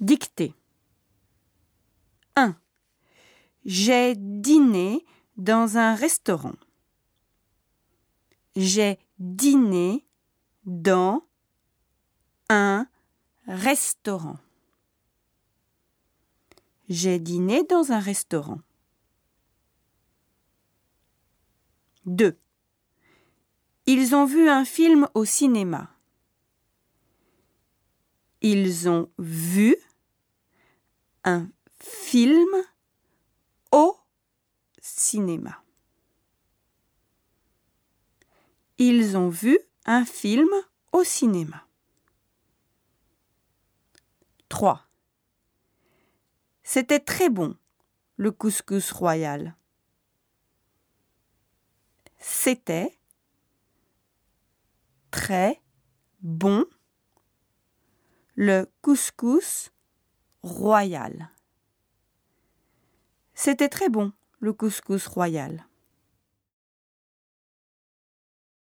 Dictée. 1. J'ai dîné dans un restaurant. J'ai dîné dans un restaurant. J'ai dîné dans un restaurant. 2. Ils ont vu un film au cinéma. Ils ont vu un film au cinéma. Ils ont vu un film au cinéma. 3. C'était très bon, le couscous royal. C'était très bon le couscous royal. C'était très bon, le couscous royal.